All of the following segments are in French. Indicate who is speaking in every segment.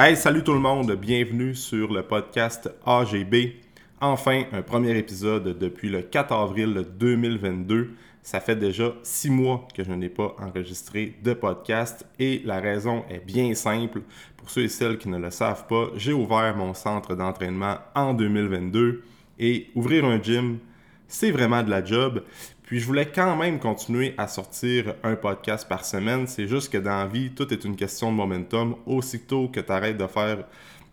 Speaker 1: Hey, salut tout le monde, bienvenue sur le podcast AGB. Enfin, un premier épisode depuis le 4 avril 2022. Ça fait déjà six mois que je n'ai pas enregistré de podcast et la raison est bien simple. Pour ceux et celles qui ne le savent pas, j'ai ouvert mon centre d'entraînement en 2022 et ouvrir un gym, c'est vraiment de la job. Puis je voulais quand même continuer à sortir un podcast par semaine. C'est juste que dans la vie, tout est une question de momentum. Aussitôt que tu arrêtes de faire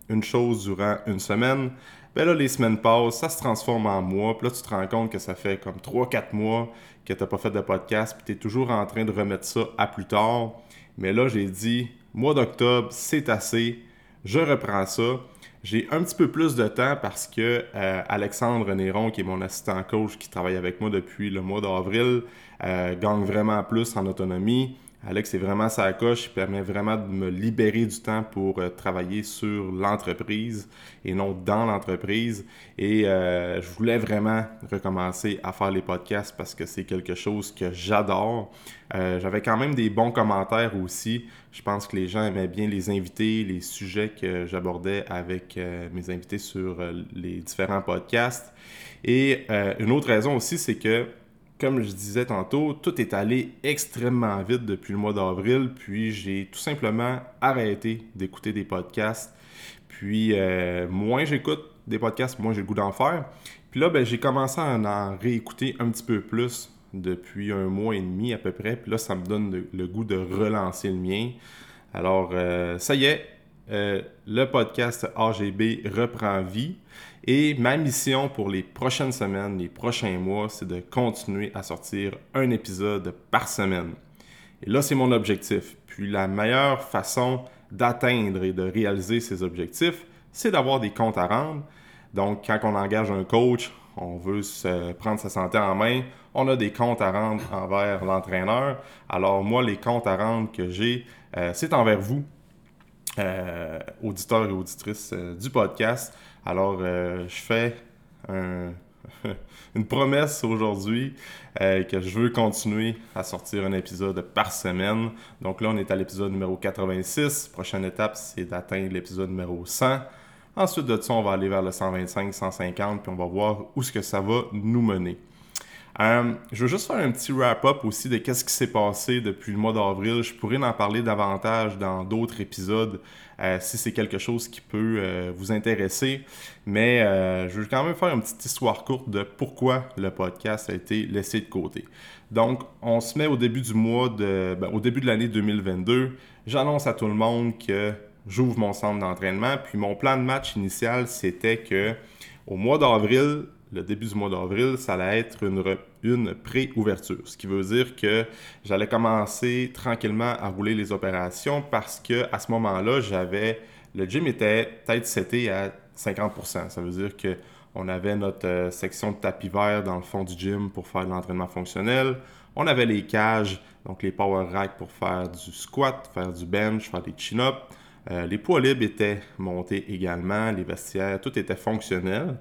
Speaker 1: une chose durant une semaine, ben là, les semaines passent, ça se transforme en mois. Puis là, tu te rends compte que ça fait comme 3-4 mois que tu n'as pas fait de podcast. Puis tu es toujours en train de remettre ça à plus tard. Mais là, j'ai dit, mois d'octobre, c'est assez. Je reprends ça. J'ai un petit peu plus de temps parce que euh, Alexandre Néron, qui est mon assistant coach qui travaille avec moi depuis le mois d'avril, euh, gagne vraiment plus en autonomie. Alex est vraiment sa coche, il permet vraiment de me libérer du temps pour euh, travailler sur l'entreprise et non dans l'entreprise. Et euh, je voulais vraiment recommencer à faire les podcasts parce que c'est quelque chose que j'adore. Euh, j'avais quand même des bons commentaires aussi. Je pense que les gens aimaient bien les invités, les sujets que j'abordais avec mes invités sur les différents podcasts. Et une autre raison aussi, c'est que comme je disais tantôt, tout est allé extrêmement vite depuis le mois d'avril, puis j'ai tout simplement arrêté d'écouter des podcasts. Puis euh, moins j'écoute des podcasts, moins j'ai le goût d'en faire. Puis là, ben, j'ai commencé à en réécouter un petit peu plus depuis un mois et demi à peu près. Puis là, ça me donne le, goût de relancer le mien. Alors, euh, ça y est, euh, le podcast AGB reprend vie. Et ma mission pour les prochaines semaines, les prochains mois, c'est de continuer à sortir un épisode par semaine. Et là, c'est mon objectif. Puis la meilleure façon d'atteindre et de réaliser ces objectifs, c'est d'avoir des comptes à rendre. Donc, quand on engage un coach, on veut prendre sa santé en main, on a des comptes à rendre envers l'entraîneur. Alors, moi, les comptes à rendre que j'ai, euh, c'est envers vous, euh, auditeurs et auditrices euh, du podcast. Alors, euh, je fais une promesse aujourd'hui que je veux continuer à sortir un épisode par semaine. Donc là, on est à l'épisode numéro 86. Prochaine étape, c'est d'atteindre l'épisode numéro 100. Ensuite de ça, on va aller vers le 125, 150, puis on va voir où ce que ça va nous mener. Euh, je veux juste faire un petit wrap-up aussi de qu'est-ce qui s'est passé depuis le mois d'avril. Je pourrais en parler davantage dans d'autres épisodes euh, si c'est quelque chose qui peut euh, vous intéresser. Mais je veux quand même faire une petite histoire courte de pourquoi le podcast a été laissé de côté. Donc, on se met au début du mois de, ben, au début de l'année 2022. J'annonce à tout le monde que j'ouvre mon centre d'entraînement. Puis mon plan de match initial, c'était que au mois d'avril, le début du mois d'avril, ça allait être une, pré-ouverture. Ce qui veut dire que j'allais commencer tranquillement à rouler les opérations parce que à ce moment-là, j'avais. Le gym était peut-être seté à 50%. Ça veut dire que on avait notre euh, section de tapis vert dans le fond du gym pour faire de l'entraînement fonctionnel. On avait les cages, donc les power racks pour faire du squat, faire du bench, faire des chin-ups. Euh, les poids libres étaient montés également, les vestiaires, tout était fonctionnel.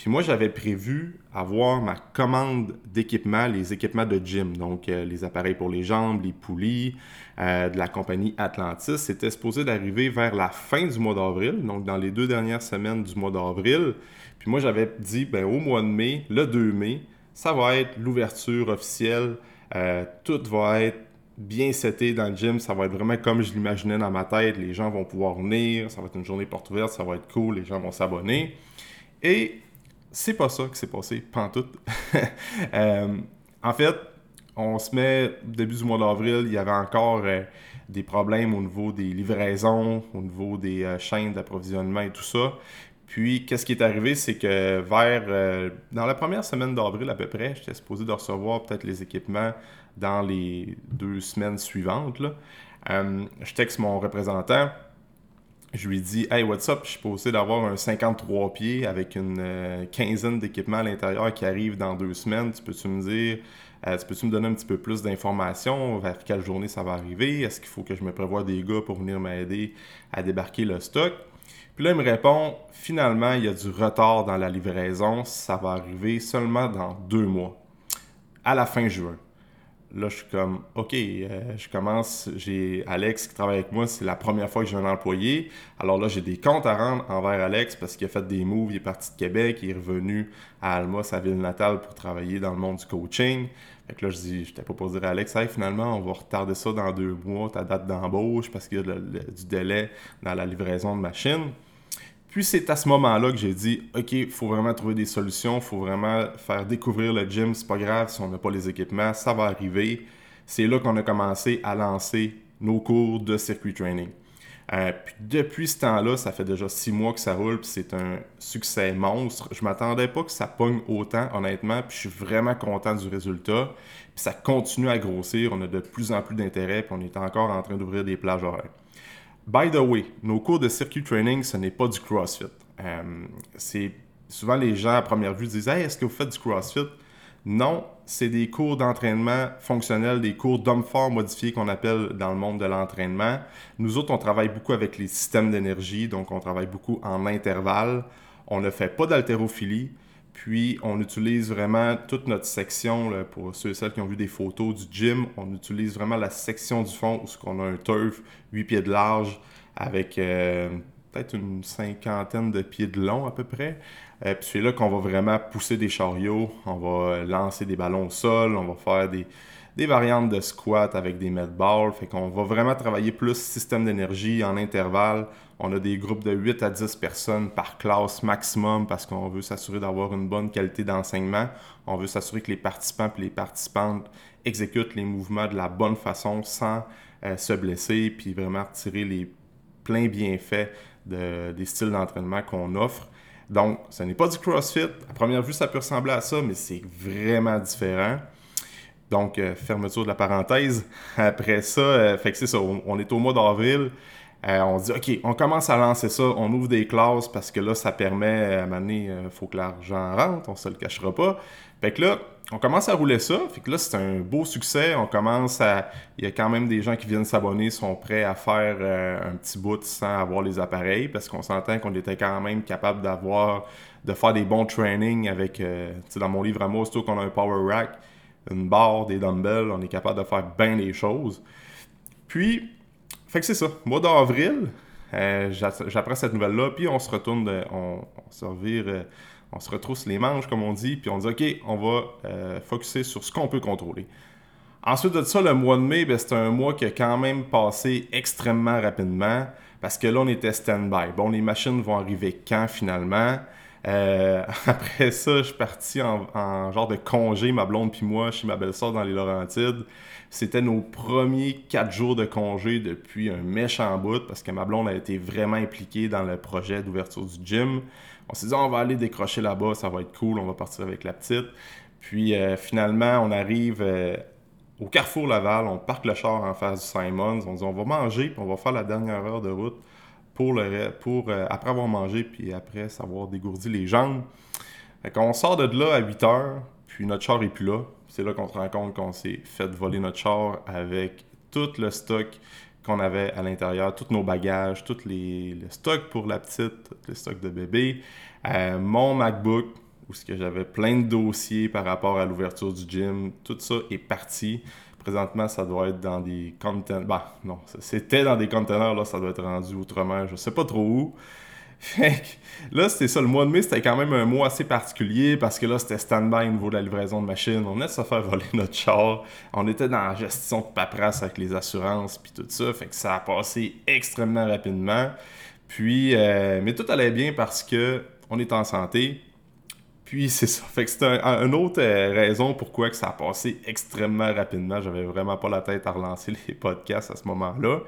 Speaker 1: Puis moi, j'avais prévu avoir ma commande d'équipement, les équipements de gym, donc euh, les appareils pour les jambes, les poulies euh, de la compagnie Atlantis. C'était supposé d'arriver vers la fin du mois d'avril, donc dans les deux dernières semaines du mois d'avril. Puis moi, j'avais dit, ben, au mois de mai, le 2 mai, ça va être l'ouverture officielle. Euh, tout va être bien seté dans le gym. Ça va être vraiment comme je l'imaginais dans ma tête. Les gens vont pouvoir venir. Ça va être une journée porte ouverte. Ça va être cool. Les gens vont s'abonner. Et c'est pas ça qui s'est passé, pantoute. euh, en fait, on se met début du mois d'avril, il y avait encore euh, des problèmes au niveau des livraisons, au niveau des euh, chaînes d'approvisionnement et tout ça. Puis, qu'est-ce qui est arrivé, c'est que vers, euh, dans la première semaine d'avril à peu près, j'étais supposé de recevoir peut-être les équipements dans les deux semaines suivantes. je texte mon représentant, je lui dis Hey, what's up? Je suis posé d'avoir un 53 pieds avec une euh, quinzaine d'équipements à l'intérieur qui arrivent dans deux semaines. Tu peux-tu me dire, euh, tu peux-tu me donner un petit peu plus d'informations vers quelle journée ça va arriver? Est-ce qu'il faut que je me prévoie des gars pour venir m'aider à débarquer le stock? Puis là, il me répond Finalement, il y a du retard dans la livraison. Ça va arriver seulement dans deux mois, à la fin juin. Là, je suis comme, OK, euh, je commence, j'ai Alex qui travaille avec moi, c'est la première fois que j'ai un employé. Alors là, j'ai des comptes à rendre envers Alex parce qu'il a fait des moves, il est parti de Québec, il est revenu à Alma, sa ville natale, pour travailler dans le monde du coaching. Fait que là, je dis, j'étais pas pour dire à Alex, hey, finalement, on va retarder ça dans deux mois, ta date d'embauche, parce qu'il y a du délai dans la livraison de machines. Puis c'est à ce moment-là que j'ai dit, OK, il faut vraiment trouver des solutions, il faut vraiment faire découvrir le gym. C'est pas grave si on n'a pas les équipements, ça va arriver. C'est là qu'on a commencé à lancer nos cours de circuit training. Euh, puis depuis ce temps-là, ça fait déjà six mois que ça roule, puis c'est un succès monstre. Je m'attendais pas que ça pogne autant, honnêtement, puis je suis vraiment content du résultat. Puis ça continue à grossir, on a de plus en plus d'intérêt, puis on est encore en train d'ouvrir des plages horaires. By the way, nos cours de circuit training, ce n'est pas du CrossFit. Euh, c'est souvent les gens à première vue disent Hey, est-ce que vous faites du CrossFit? Non, c'est des cours d'entraînement fonctionnels, des cours d'hommes forts modifiés qu'on appelle dans le monde de l'entraînement. Nous autres, on travaille beaucoup avec les systèmes d'énergie, donc on travaille beaucoup en intervalle. On ne fait pas d'haltérophilie. Puis, on utilise vraiment toute notre section, pour ceux et celles qui ont vu des photos du gym, on utilise vraiment la section du fond où on a un turf 8 pieds de large avec euh, peut-être une cinquantaine de pieds de long à peu près. Euh, puis c'est là qu'on va vraiment pousser des chariots, on va lancer des ballons au sol, on va faire des, des variantes de squat avec des med balls. Fait qu'on va vraiment travailler plus système d'énergie en intervalle. On a des groupes de 8 à 10 personnes par classe maximum parce qu'on veut s'assurer d'avoir une bonne qualité d'enseignement. On veut s'assurer que les participants et les participantes exécutent les mouvements de la bonne façon sans euh, se blesser puis vraiment tirer les pleins bienfaits des styles d'entraînement qu'on offre. Donc, ce n'est pas du CrossFit. À première vue, ça peut ressembler à ça, mais c'est vraiment différent. Donc, euh, fermeture de la parenthèse. Après ça, euh, fait que c'est ça, on, est au mois d'avril. Euh, on dit, OK, on commence à lancer ça, on ouvre des classes parce que là, ça permet, à un moment il faut que l'argent rentre, on se le cachera pas. Fait que là, on commence à rouler ça. Fait que là, c'est un beau succès. On commence à. Il y a quand même des gens qui viennent s'abonner, sont prêts à faire un petit bout sans avoir les appareils parce qu'on s'entend qu'on était quand même capable d'avoir, de faire des bons trainings avec. tu sais, dans mon livre à moi, surtout qu'on a un power rack une barre, des dumbbells, on est capable de faire bien les choses. Puis, fait que c'est ça. Mois d'avril, euh, j'apprends cette nouvelle-là, puis on se retourne, on, se revire, euh, on se retrousse les manches, comme on dit, puis on dit, OK, on va euh, focuser sur ce qu'on peut contrôler. Ensuite de ça, le mois de mai, ben, c'est un mois qui a quand même passé extrêmement rapidement, parce que là, on était stand-by. Bon, les machines vont arriver quand finalement? Euh, après ça, je suis parti en, genre de congé, ma blonde puis moi, chez ma belle-sœur dans les Laurentides. C'était nos premiers quatre jours de congé depuis un méchant bout parce que ma blonde a été vraiment impliquée dans le projet d'ouverture du gym. On s'est dit, on va aller décrocher là-bas, ça va être cool, on va partir avec la petite. Puis euh, finalement, on arrive euh, au Carrefour Laval, on parque le char en face du Simons, on dit, on va manger, puis on va faire la dernière heure de route pour, le, euh, après avoir mangé, puis après savoir dégourdi les jambes. Fait on sort de là à 8 heures, puis notre char est plus là. C'est là qu'on se rend compte qu'on s'est fait voler notre char avec tout le stock qu'on avait à l'intérieur, tous nos bagages, tous les, stocks pour la petite, tous les stocks de bébé, euh, mon MacBook, où j'avais plein de dossiers par rapport à l'ouverture du gym, tout ça est parti. Présentement, ça doit être dans des containers. Bah, non, c'était dans des containers, là, ça doit être rendu outre-mer, je sais pas trop où. Fait que, là, c'était ça. Le mois de mai, c'était quand même un mois assez particulier parce que là, c'était stand-by au niveau de la livraison de machines. On venait de se faire voler notre char. On était dans la gestion de paperasse avec les assurances puis tout ça. Fait que ça a passé extrêmement rapidement. Puis, euh, mais tout allait bien parce que on est en santé. Puis c'est ça. Fait que c'est une autre euh, raison pourquoi que ça a passé extrêmement rapidement. J'avais vraiment pas la tête à relancer les podcasts à ce moment-là.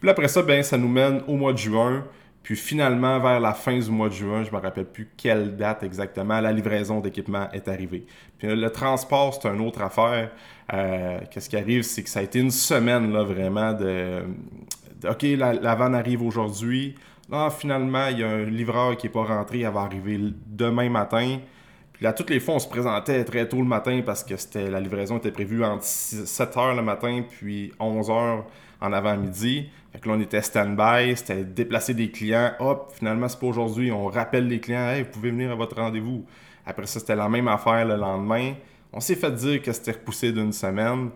Speaker 1: Puis après ça, ben, ça nous mène au mois de juin. Puis finalement, vers la fin du mois de juin, je me rappelle plus quelle date exactement, la livraison d'équipement est arrivée. Puis le transport, c'est une autre affaire. Euh, qu'est-ce qui arrive, c'est que ça a été une semaine là, vraiment de, OK, la, la vanne arrive aujourd'hui. Là, finalement, il y a un livreur qui n'est pas rentré, il va arriver demain matin. Puis là, toutes les fois, on se présentait très tôt le matin parce que la livraison était prévue entre 7 h le matin puis 11 h en avant-midi. Fait que là, on était stand-by, c'était déplacer des clients. Hop, finalement, c'est pas aujourd'hui. On rappelle les clients, hey, vous pouvez venir à votre rendez-vous. Après ça, c'était la même affaire le lendemain. On s'est fait dire que c'était repoussé d'une semaine.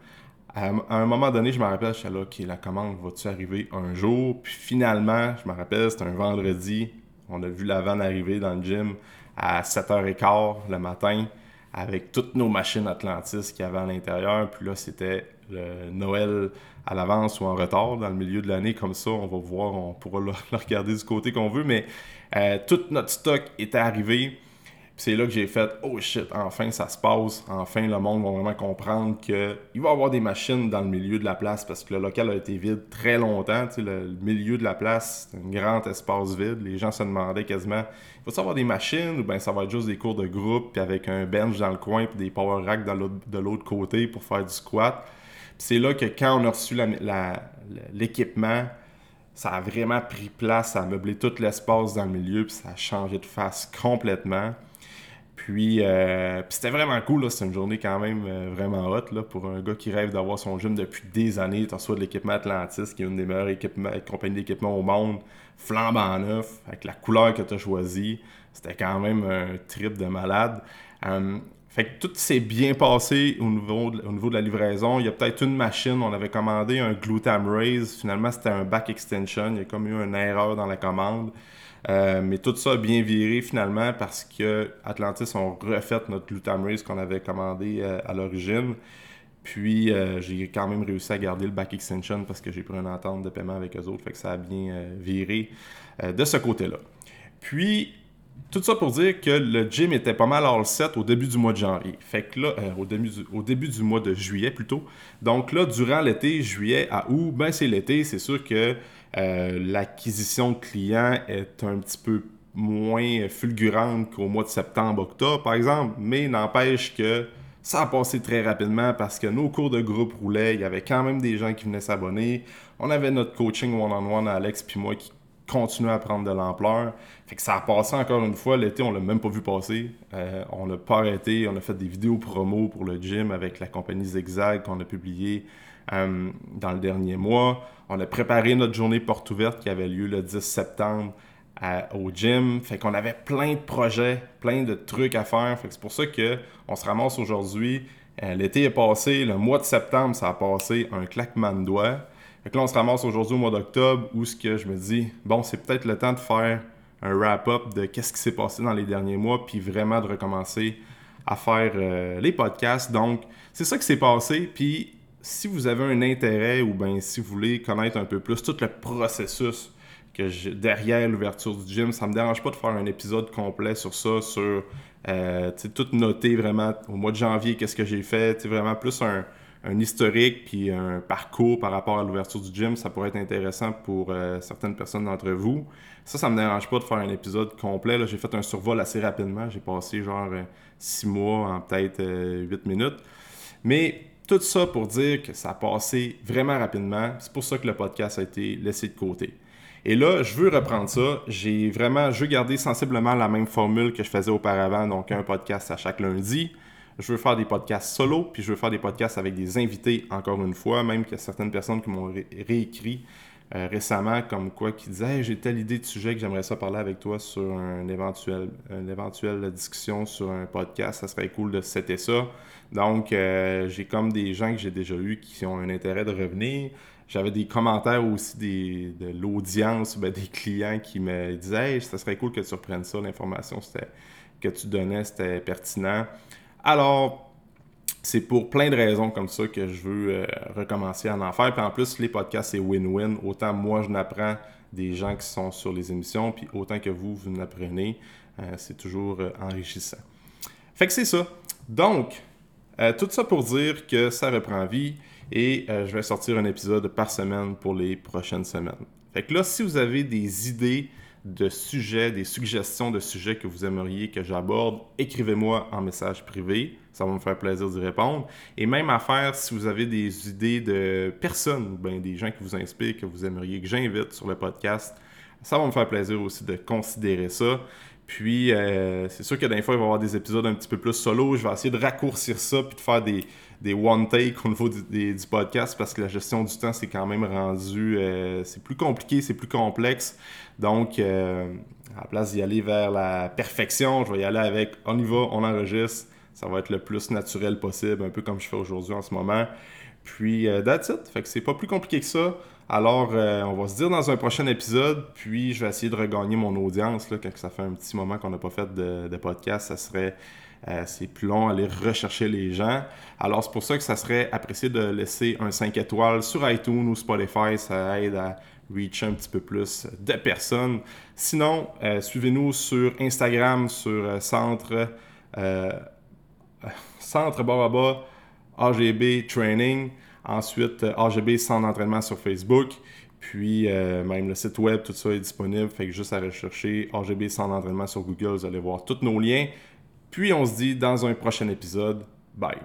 Speaker 1: À un moment donné, je me rappelle, je suis là, OK, la commande va-tu arriver un jour? Puis finalement, je me rappelle, c'était un vendredi. On a vu la vanne arriver dans le gym à 7h15 le matin avec toutes nos machines Atlantis qu'il y avait à l'intérieur. Puis là, c'était le Noël à l'avance ou en retard dans le milieu de l'année. Comme ça, on va voir, on pourra le, regarder du côté qu'on veut. Mais euh, tout notre stock était arrivé. C'est là que j'ai fait Oh shit, enfin ça se passe. Enfin, le monde va vraiment comprendre qu'il va y avoir des machines dans le milieu de la place parce que le local a été vide très longtemps. Le, le, milieu de la place, c'est un grand espace vide. Les gens se demandaient quasiment Il va y avoir des machines ou bien ça va être juste des cours de groupe puis avec un bench dans le coin puis des power racks de l'autre côté pour faire du squat. C'est là que quand on a reçu l'équipement, ça a vraiment pris place, ça a meublé tout l'espace dans le milieu, puis ça a changé de face complètement. Puis, euh, c'était vraiment cool, c'est une journée quand même euh, vraiment hot là, pour un gars qui rêve d'avoir son gym depuis des années. Tu reçois de l'équipement Atlantis, qui est une des meilleures compagnies d'équipement au monde, flambant neuf, avec la couleur que tu as choisie. C'était quand même un trip de malade. Euh, fait que tout s'est bien passé au niveau, de, au niveau de la livraison. Il y a peut-être une machine, on avait commandé un Glutam Raise. Finalement, c'était un back extension. Il y a comme eu une erreur dans la commande. Euh, mais tout ça a bien viré finalement parce que Atlantis ont refait notre Glutam Raise qu'on avait commandé euh, à l'origine. Puis euh, j'ai quand même réussi à garder le back extension parce que j'ai pris une entente de paiement avec eux autres. Fait que ça a bien viré de ce côté-là. Puis tout ça pour dire que le gym était pas mal all set au début du mois de janvier. Fait que là, au, début du, au, début du, mois de juillet plutôt. Donc là, durant l'été, juillet à août, ben c'est l'été, c'est sûr que euh, l'acquisition de clients est un petit peu moins fulgurante qu'au mois de septembre, octobre, par exemple. Mais n'empêche que ça a passé très rapidement parce que nos cours de groupe roulaient. Il y avait quand même des gens qui venaient s'abonner. On avait notre coaching one-on-one, Alex puis moi, qui continuer à prendre de l'ampleur. Fait que ça a passé encore une fois. L'été, on l'a même pas vu passer. Euh, on n'a pas arrêté. On a fait des vidéos promo pour le gym avec la compagnie Zigzag qu'on a publié euh, dans le dernier mois. On a préparé notre journée porte ouverte qui avait lieu le 10 septembre au gym. Fait qu'on avait plein de projets, plein de trucs à faire. C'est pour ça qu'on se ramasse aujourd'hui. Euh, l'été est passé, le mois de septembre, ça a passé un claquement de doigts. Fait que là, on se ramasse aujourd'hui au mois d'octobre où ce que je me dis, bon, c'est peut-être le temps de faire un wrap-up de qu'est-ce qui s'est passé dans les derniers mois, puis vraiment de recommencer à faire euh, les podcasts. Donc, c'est ça qui s'est passé. Puis, si vous avez un intérêt ou bien si vous voulez connaître un peu plus tout le processus derrière l'ouverture du gym, ça me dérange pas de faire un épisode complet sur ça, sur euh, tout noter vraiment au mois de janvier qu'est-ce que j'ai fait, vraiment plus un, un historique puis un parcours par rapport à l'ouverture du gym, ça pourrait être intéressant pour euh, certaines personnes d'entre vous. Ça, ça me dérange pas de faire un épisode complet. J'ai fait un survol assez rapidement. J'ai passé genre euh, six mois en peut-être euh, huit minutes. Mais tout ça pour dire que ça a passé vraiment rapidement. C'est pour ça que le podcast a été laissé de côté. Et là, je veux reprendre ça. J'ai vraiment, je veux garder sensiblement la même formule que je faisais auparavant, donc un podcast à chaque lundi je veux faire des podcasts solo, puis je veux faire des podcasts avec des invités, encore une fois, même qu'il y a certaines personnes qui m'ont réécrit euh, récemment, comme quoi, qui disaient j'ai telle idée de sujet que j'aimerais ça parler avec toi sur un éventuel, une éventuelle discussion sur un podcast, ça serait cool de setter ça. Donc, euh, j'ai comme des gens que j'ai déjà eus qui ont un intérêt de revenir. J'avais des commentaires aussi des, de l'audience, ben, des clients qui me disaient ça serait cool que tu reprennes ça, l'information que tu donnais, c'était pertinent. Alors, c'est pour plein de raisons comme ça que je veux euh, recommencer à en faire. Puis en plus, les podcasts, c'est win-win. Autant moi, je n'apprends des gens qui sont sur les émissions, puis autant que vous, vous n'apprenez. Euh, c'est toujours euh, enrichissant. Fait que c'est ça. Donc, tout ça pour dire que ça reprend vie et je vais sortir un épisode par semaine pour les prochaines semaines. Fait que là, si vous avez des idées de sujets, des suggestions de sujets que vous aimeriez que j'aborde, écrivez-moi en message privé. Ça va me faire plaisir d'y répondre. Et même à faire, si vous avez des idées de personnes ou bien des gens qui vous inspirent, que vous aimeriez que j'invite sur le podcast, ça va me faire plaisir aussi de considérer ça. Puis, euh, c'est sûr que des fois, il va y avoir des épisodes un petit peu plus solo. Je vais essayer de raccourcir ça puis de faire des, des one take au niveau du, podcast parce que la gestion du temps, c'est quand même rendu. Euh, c'est plus compliqué, c'est plus complexe. Donc, euh, à la place d'y aller vers la perfection, je vais y aller avec on y va, on enregistre, Ça va être le plus naturel possible, un peu comme je fais aujourd'hui en ce moment. Puis, euh, that's it. Fait que c'est pas plus compliqué que ça. Alors, euh, on va se dire dans un prochain épisode, puis je vais essayer de regagner mon audience. Là, quand ça fait un petit moment qu'on n'a pas fait de, podcast, ça serait c'est plus long aller rechercher les gens. Alors, c'est pour ça que ça serait apprécié de laisser un 5 étoiles sur iTunes ou Spotify. Ça aide à reach un petit peu plus de personnes. Sinon, suivez-nous sur Instagram, sur Centre, Centre Baraba AGB Training. Ensuite, euh, AGB Centre d'entraînement sur Facebook. Puis, euh, même le site web, tout ça est disponible. Fait que juste à rechercher AGB Centre d'entraînement sur Google, vous allez voir tous nos liens. Puis, on se dit dans un prochain épisode. Bye.